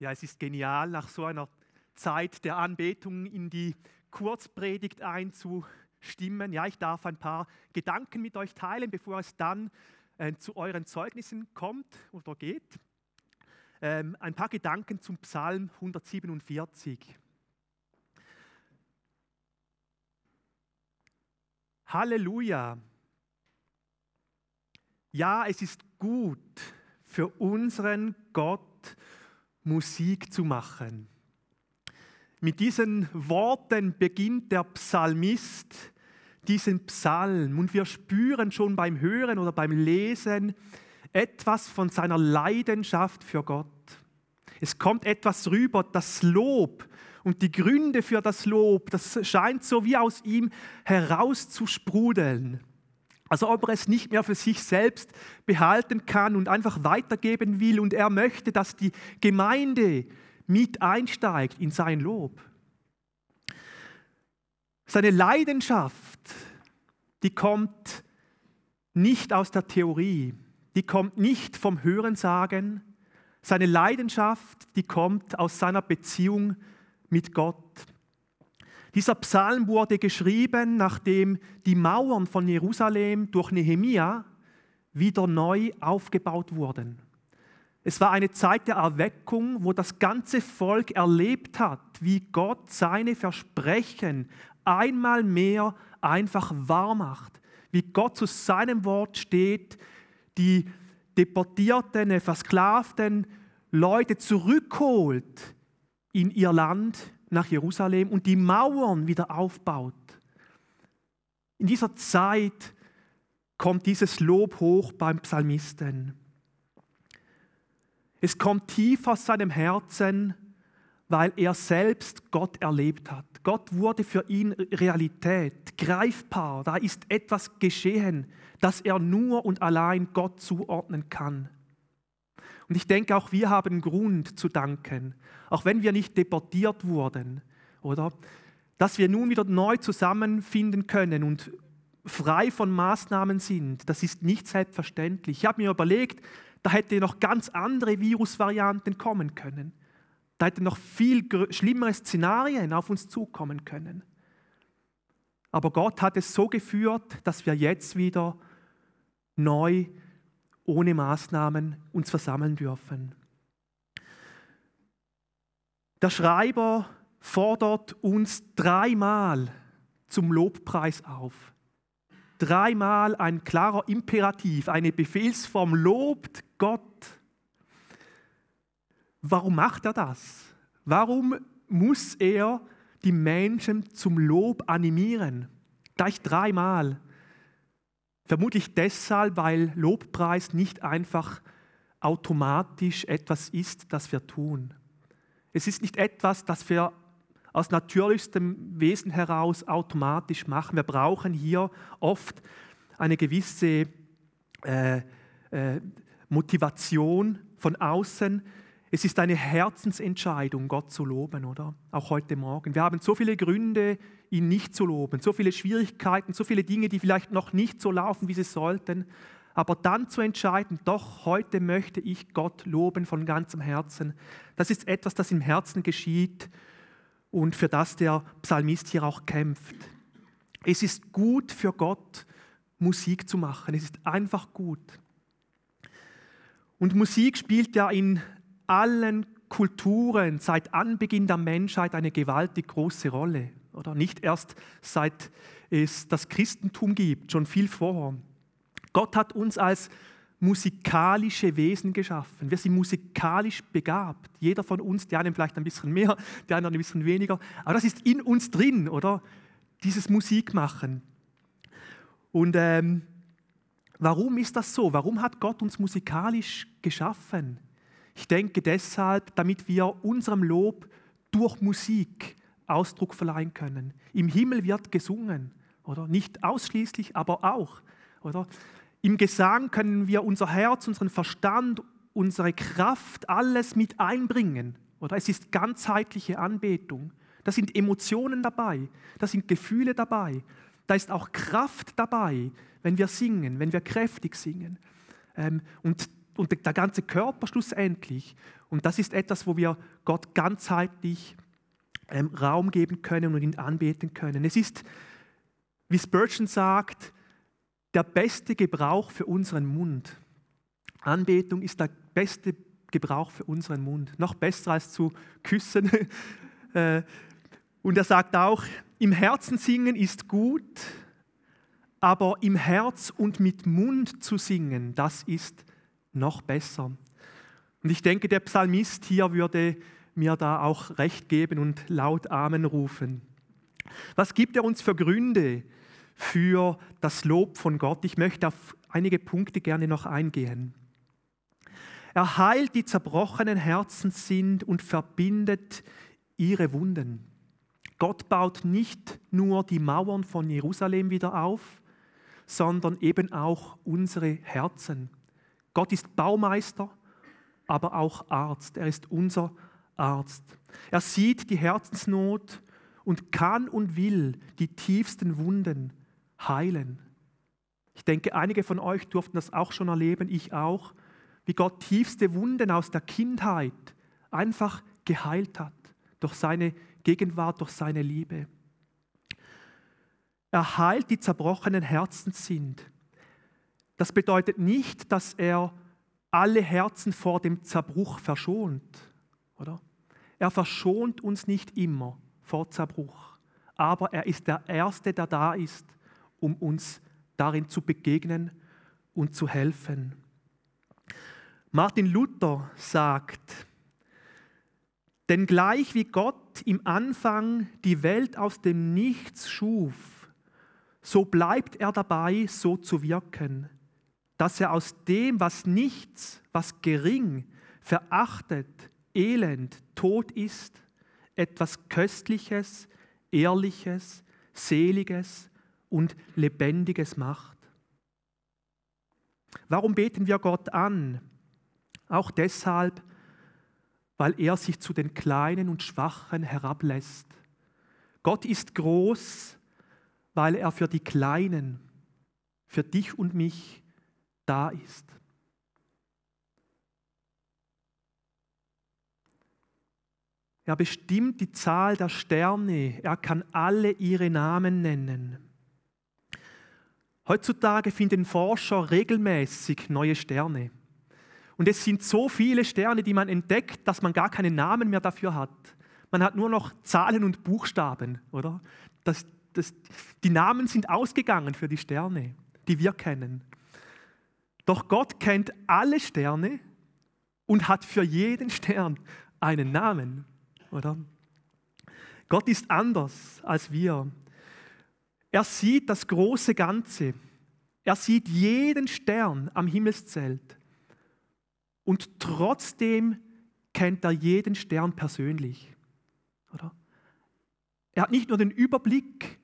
Ja, es ist genial, nach so einer Zeit der Anbetung in die Kurzpredigt einzustimmen. Ja, ich darf ein paar Gedanken mit euch teilen, bevor es dann äh, zu euren Zeugnissen kommt oder geht. Ähm, ein paar Gedanken zum Psalm 147. Halleluja. Ja, es ist gut für unseren Gott Musik zu machen. Mit diesen Worten beginnt der Psalmist diesen Psalm und wir spüren schon beim Hören oder beim Lesen etwas von seiner Leidenschaft für Gott. Es kommt etwas rüber, das Lob und die Gründe für das Lob, das scheint so wie aus ihm herauszusprudeln. Also ob er es nicht mehr für sich selbst behalten kann und einfach weitergeben will und er möchte, dass die Gemeinde mit einsteigt in sein Lob. Seine Leidenschaft, die kommt nicht aus der Theorie, die kommt nicht vom Hörensagen. Seine Leidenschaft, die kommt aus seiner Beziehung mit Gott. Dieser Psalm wurde geschrieben, nachdem die Mauern von Jerusalem durch Nehemia wieder neu aufgebaut wurden. Es war eine Zeit der Erweckung, wo das ganze Volk erlebt hat, wie Gott seine Versprechen einmal mehr einfach wahr macht, wie Gott zu seinem Wort steht, die deportierten, versklavten Leute zurückholt in ihr Land nach Jerusalem und die Mauern wieder aufbaut. In dieser Zeit kommt dieses Lob hoch beim Psalmisten. Es kommt tief aus seinem Herzen, weil er selbst Gott erlebt hat. Gott wurde für ihn Realität, greifbar. Da ist etwas geschehen, das er nur und allein Gott zuordnen kann. Und ich denke, auch wir haben Grund zu danken, auch wenn wir nicht deportiert wurden, oder? Dass wir nun wieder neu zusammenfinden können und frei von Maßnahmen sind, das ist nicht selbstverständlich. Ich habe mir überlegt, da hätte noch ganz andere Virusvarianten kommen können. Da hätten noch viel schlimmere Szenarien auf uns zukommen können. Aber Gott hat es so geführt, dass wir jetzt wieder neu, ohne Maßnahmen uns versammeln dürfen. Der Schreiber fordert uns dreimal zum Lobpreis auf dreimal ein klarer Imperativ, eine Befehlsform, lobt Gott. Warum macht er das? Warum muss er die Menschen zum Lob animieren? Gleich dreimal. Vermutlich deshalb, weil Lobpreis nicht einfach automatisch etwas ist, das wir tun. Es ist nicht etwas, das wir aus natürlichstem Wesen heraus automatisch machen. Wir brauchen hier oft eine gewisse äh, äh, Motivation von außen. Es ist eine Herzensentscheidung, Gott zu loben, oder? Auch heute Morgen. Wir haben so viele Gründe, ihn nicht zu loben, so viele Schwierigkeiten, so viele Dinge, die vielleicht noch nicht so laufen, wie sie sollten. Aber dann zu entscheiden, doch, heute möchte ich Gott loben von ganzem Herzen, das ist etwas, das im Herzen geschieht und für das der Psalmist hier auch kämpft. Es ist gut für Gott, Musik zu machen. Es ist einfach gut. Und Musik spielt ja in allen Kulturen seit Anbeginn der Menschheit eine gewaltig große Rolle. Oder nicht erst seit es das Christentum gibt, schon viel vorher. Gott hat uns als musikalische Wesen geschaffen. Wir sind musikalisch begabt. Jeder von uns, die einen vielleicht ein bisschen mehr, die anderen ein bisschen weniger. Aber das ist in uns drin, oder? Dieses Musikmachen. Und ähm, warum ist das so? Warum hat Gott uns musikalisch geschaffen? Ich denke deshalb, damit wir unserem Lob durch Musik Ausdruck verleihen können. Im Himmel wird gesungen, oder? Nicht ausschließlich, aber auch, oder? Im Gesang können wir unser Herz, unseren Verstand, unsere Kraft, alles mit einbringen. Oder es ist ganzheitliche Anbetung. Da sind Emotionen dabei, da sind Gefühle dabei, da ist auch Kraft dabei, wenn wir singen, wenn wir kräftig singen. Ähm, und und der ganze Körper schlussendlich. Und das ist etwas, wo wir Gott ganzheitlich ähm, Raum geben können und ihn anbeten können. Es ist, wie Spurgeon sagt, der beste Gebrauch für unseren Mund. Anbetung ist der beste Gebrauch für unseren Mund. Noch besser als zu küssen. Äh, und er sagt auch, im Herzen singen ist gut, aber im Herz und mit Mund zu singen, das ist noch besser. Und ich denke, der Psalmist hier würde mir da auch recht geben und laut Amen rufen. Was gibt er uns für Gründe für das Lob von Gott? Ich möchte auf einige Punkte gerne noch eingehen. Er heilt die zerbrochenen Herzen sind und verbindet ihre Wunden. Gott baut nicht nur die Mauern von Jerusalem wieder auf, sondern eben auch unsere Herzen. Gott ist Baumeister, aber auch Arzt. Er ist unser Arzt. Er sieht die Herzensnot und kann und will die tiefsten Wunden heilen. Ich denke, einige von euch durften das auch schon erleben, ich auch wie Gott tiefste Wunden aus der Kindheit einfach geheilt hat, durch seine Gegenwart, durch seine Liebe. Er heilt die zerbrochenen Herzen sind. Das bedeutet nicht, dass er alle Herzen vor dem Zerbruch verschont, oder? Er verschont uns nicht immer vor Zerbruch, aber er ist der Erste, der da ist, um uns darin zu begegnen und zu helfen. Martin Luther sagt, denn gleich wie Gott im Anfang die Welt aus dem Nichts schuf, so bleibt er dabei, so zu wirken, dass er aus dem, was nichts, was gering, verachtet, elend, tot ist, etwas Köstliches, Ehrliches, Seliges und Lebendiges macht. Warum beten wir Gott an? Auch deshalb, weil er sich zu den Kleinen und Schwachen herablässt. Gott ist groß, weil er für die Kleinen, für dich und mich da ist. Er bestimmt die Zahl der Sterne, er kann alle ihre Namen nennen. Heutzutage finden Forscher regelmäßig neue Sterne. Und es sind so viele Sterne, die man entdeckt, dass man gar keinen Namen mehr dafür hat. Man hat nur noch Zahlen und Buchstaben, oder? Das, das, die Namen sind ausgegangen für die Sterne, die wir kennen. Doch Gott kennt alle Sterne und hat für jeden Stern einen Namen, oder? Gott ist anders als wir. Er sieht das große Ganze. Er sieht jeden Stern am Himmelszelt. Und trotzdem kennt er jeden Stern persönlich. Oder? Er hat nicht nur den Überblick,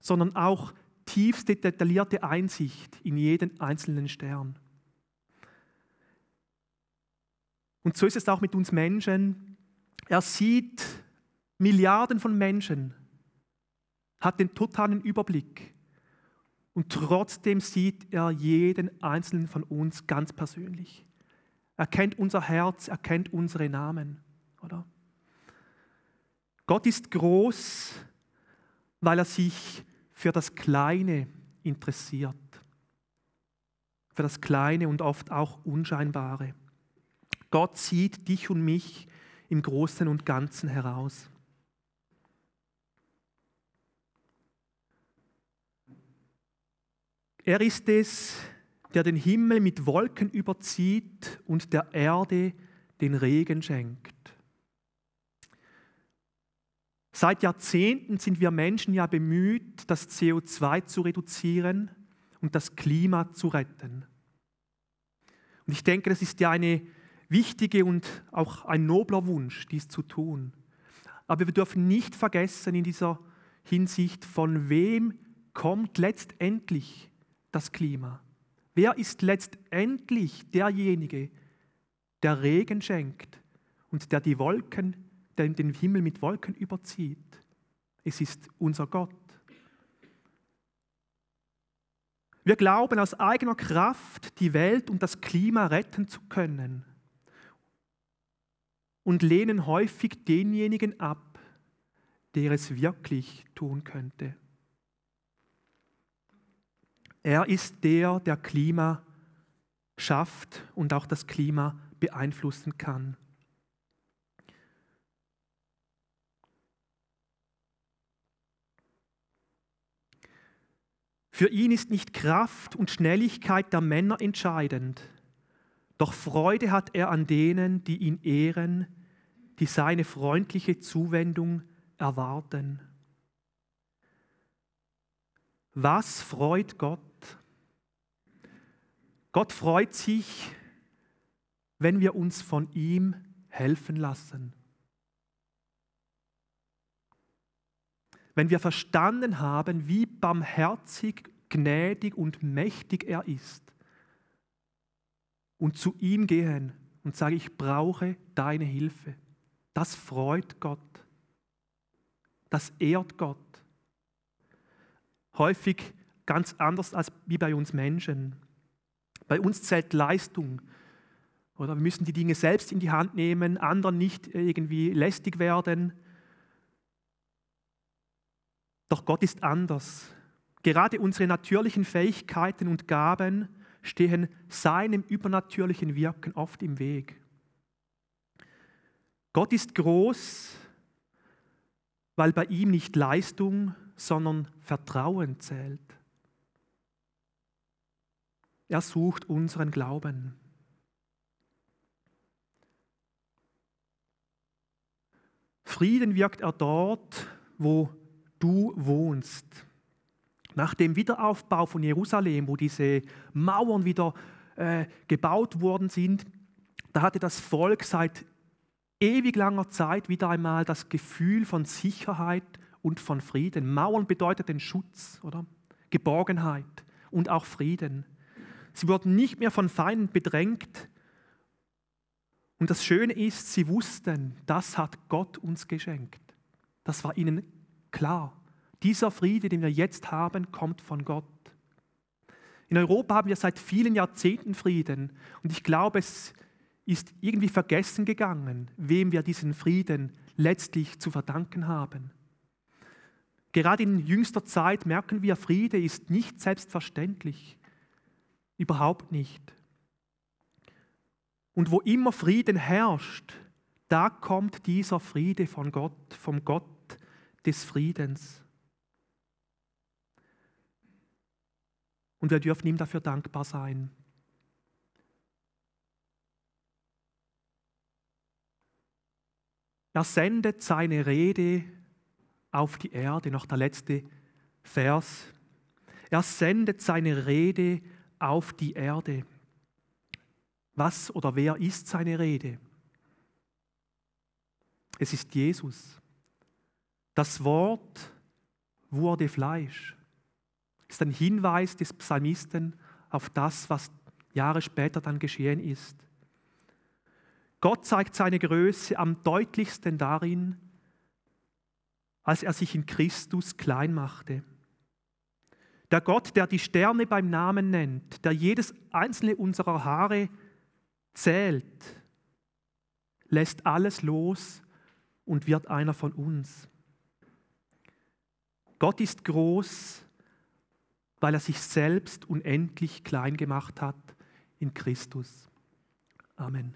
sondern auch tiefste detaillierte Einsicht in jeden einzelnen Stern. Und so ist es auch mit uns Menschen. Er sieht Milliarden von Menschen, hat den totalen Überblick und trotzdem sieht er jeden einzelnen von uns ganz persönlich. Er kennt unser Herz, er kennt unsere Namen, oder? Gott ist groß, weil er sich für das Kleine interessiert. Für das Kleine und oft auch Unscheinbare. Gott sieht dich und mich im Großen und Ganzen heraus. Er ist es, der den Himmel mit Wolken überzieht und der Erde den Regen schenkt. Seit Jahrzehnten sind wir Menschen ja bemüht, das CO2 zu reduzieren und das Klima zu retten. Und ich denke, das ist ja eine wichtige und auch ein nobler Wunsch, dies zu tun. Aber wir dürfen nicht vergessen in dieser Hinsicht, von wem kommt letztendlich das Klima. Wer ist letztendlich derjenige, der Regen schenkt und der die Wolken, der den Himmel mit Wolken überzieht? Es ist unser Gott. Wir glauben aus eigener Kraft die Welt und das Klima retten zu können und lehnen häufig denjenigen ab, der es wirklich tun könnte. Er ist der, der Klima schafft und auch das Klima beeinflussen kann. Für ihn ist nicht Kraft und Schnelligkeit der Männer entscheidend, doch Freude hat er an denen, die ihn ehren, die seine freundliche Zuwendung erwarten. Was freut Gott? Gott freut sich, wenn wir uns von ihm helfen lassen. Wenn wir verstanden haben, wie barmherzig, gnädig und mächtig er ist und zu ihm gehen und sagen, ich brauche deine Hilfe. Das freut Gott. Das ehrt Gott. Häufig ganz anders als wie bei uns Menschen. Bei uns zählt Leistung. Oder wir müssen die Dinge selbst in die Hand nehmen, anderen nicht irgendwie lästig werden. Doch Gott ist anders. Gerade unsere natürlichen Fähigkeiten und Gaben stehen seinem übernatürlichen Wirken oft im Weg. Gott ist groß, weil bei ihm nicht Leistung, sondern Vertrauen zählt. Er sucht unseren Glauben. Frieden wirkt er dort, wo du wohnst. Nach dem Wiederaufbau von Jerusalem, wo diese Mauern wieder äh, gebaut worden sind, da hatte das Volk seit ewig langer Zeit wieder einmal das Gefühl von Sicherheit und von Frieden. Mauern bedeutet den Schutz, oder? Geborgenheit und auch Frieden. Sie wurden nicht mehr von Feinden bedrängt. Und das Schöne ist, sie wussten, das hat Gott uns geschenkt. Das war ihnen klar. Dieser Friede, den wir jetzt haben, kommt von Gott. In Europa haben wir seit vielen Jahrzehnten Frieden. Und ich glaube, es ist irgendwie vergessen gegangen, wem wir diesen Frieden letztlich zu verdanken haben. Gerade in jüngster Zeit merken wir, Friede ist nicht selbstverständlich. Überhaupt nicht. Und wo immer Frieden herrscht, da kommt dieser Friede von Gott, vom Gott des Friedens. Und wir dürfen ihm dafür dankbar sein. Er sendet seine Rede auf die Erde, noch der letzte Vers. Er sendet seine Rede auf die Erde. Was oder wer ist seine Rede? Es ist Jesus. Das Wort wurde Fleisch. Ist ein Hinweis des Psalmisten auf das, was Jahre später dann geschehen ist. Gott zeigt seine Größe am deutlichsten darin, als er sich in Christus klein machte. Der Gott, der die Sterne beim Namen nennt, der jedes einzelne unserer Haare zählt, lässt alles los und wird einer von uns. Gott ist groß, weil er sich selbst unendlich klein gemacht hat in Christus. Amen.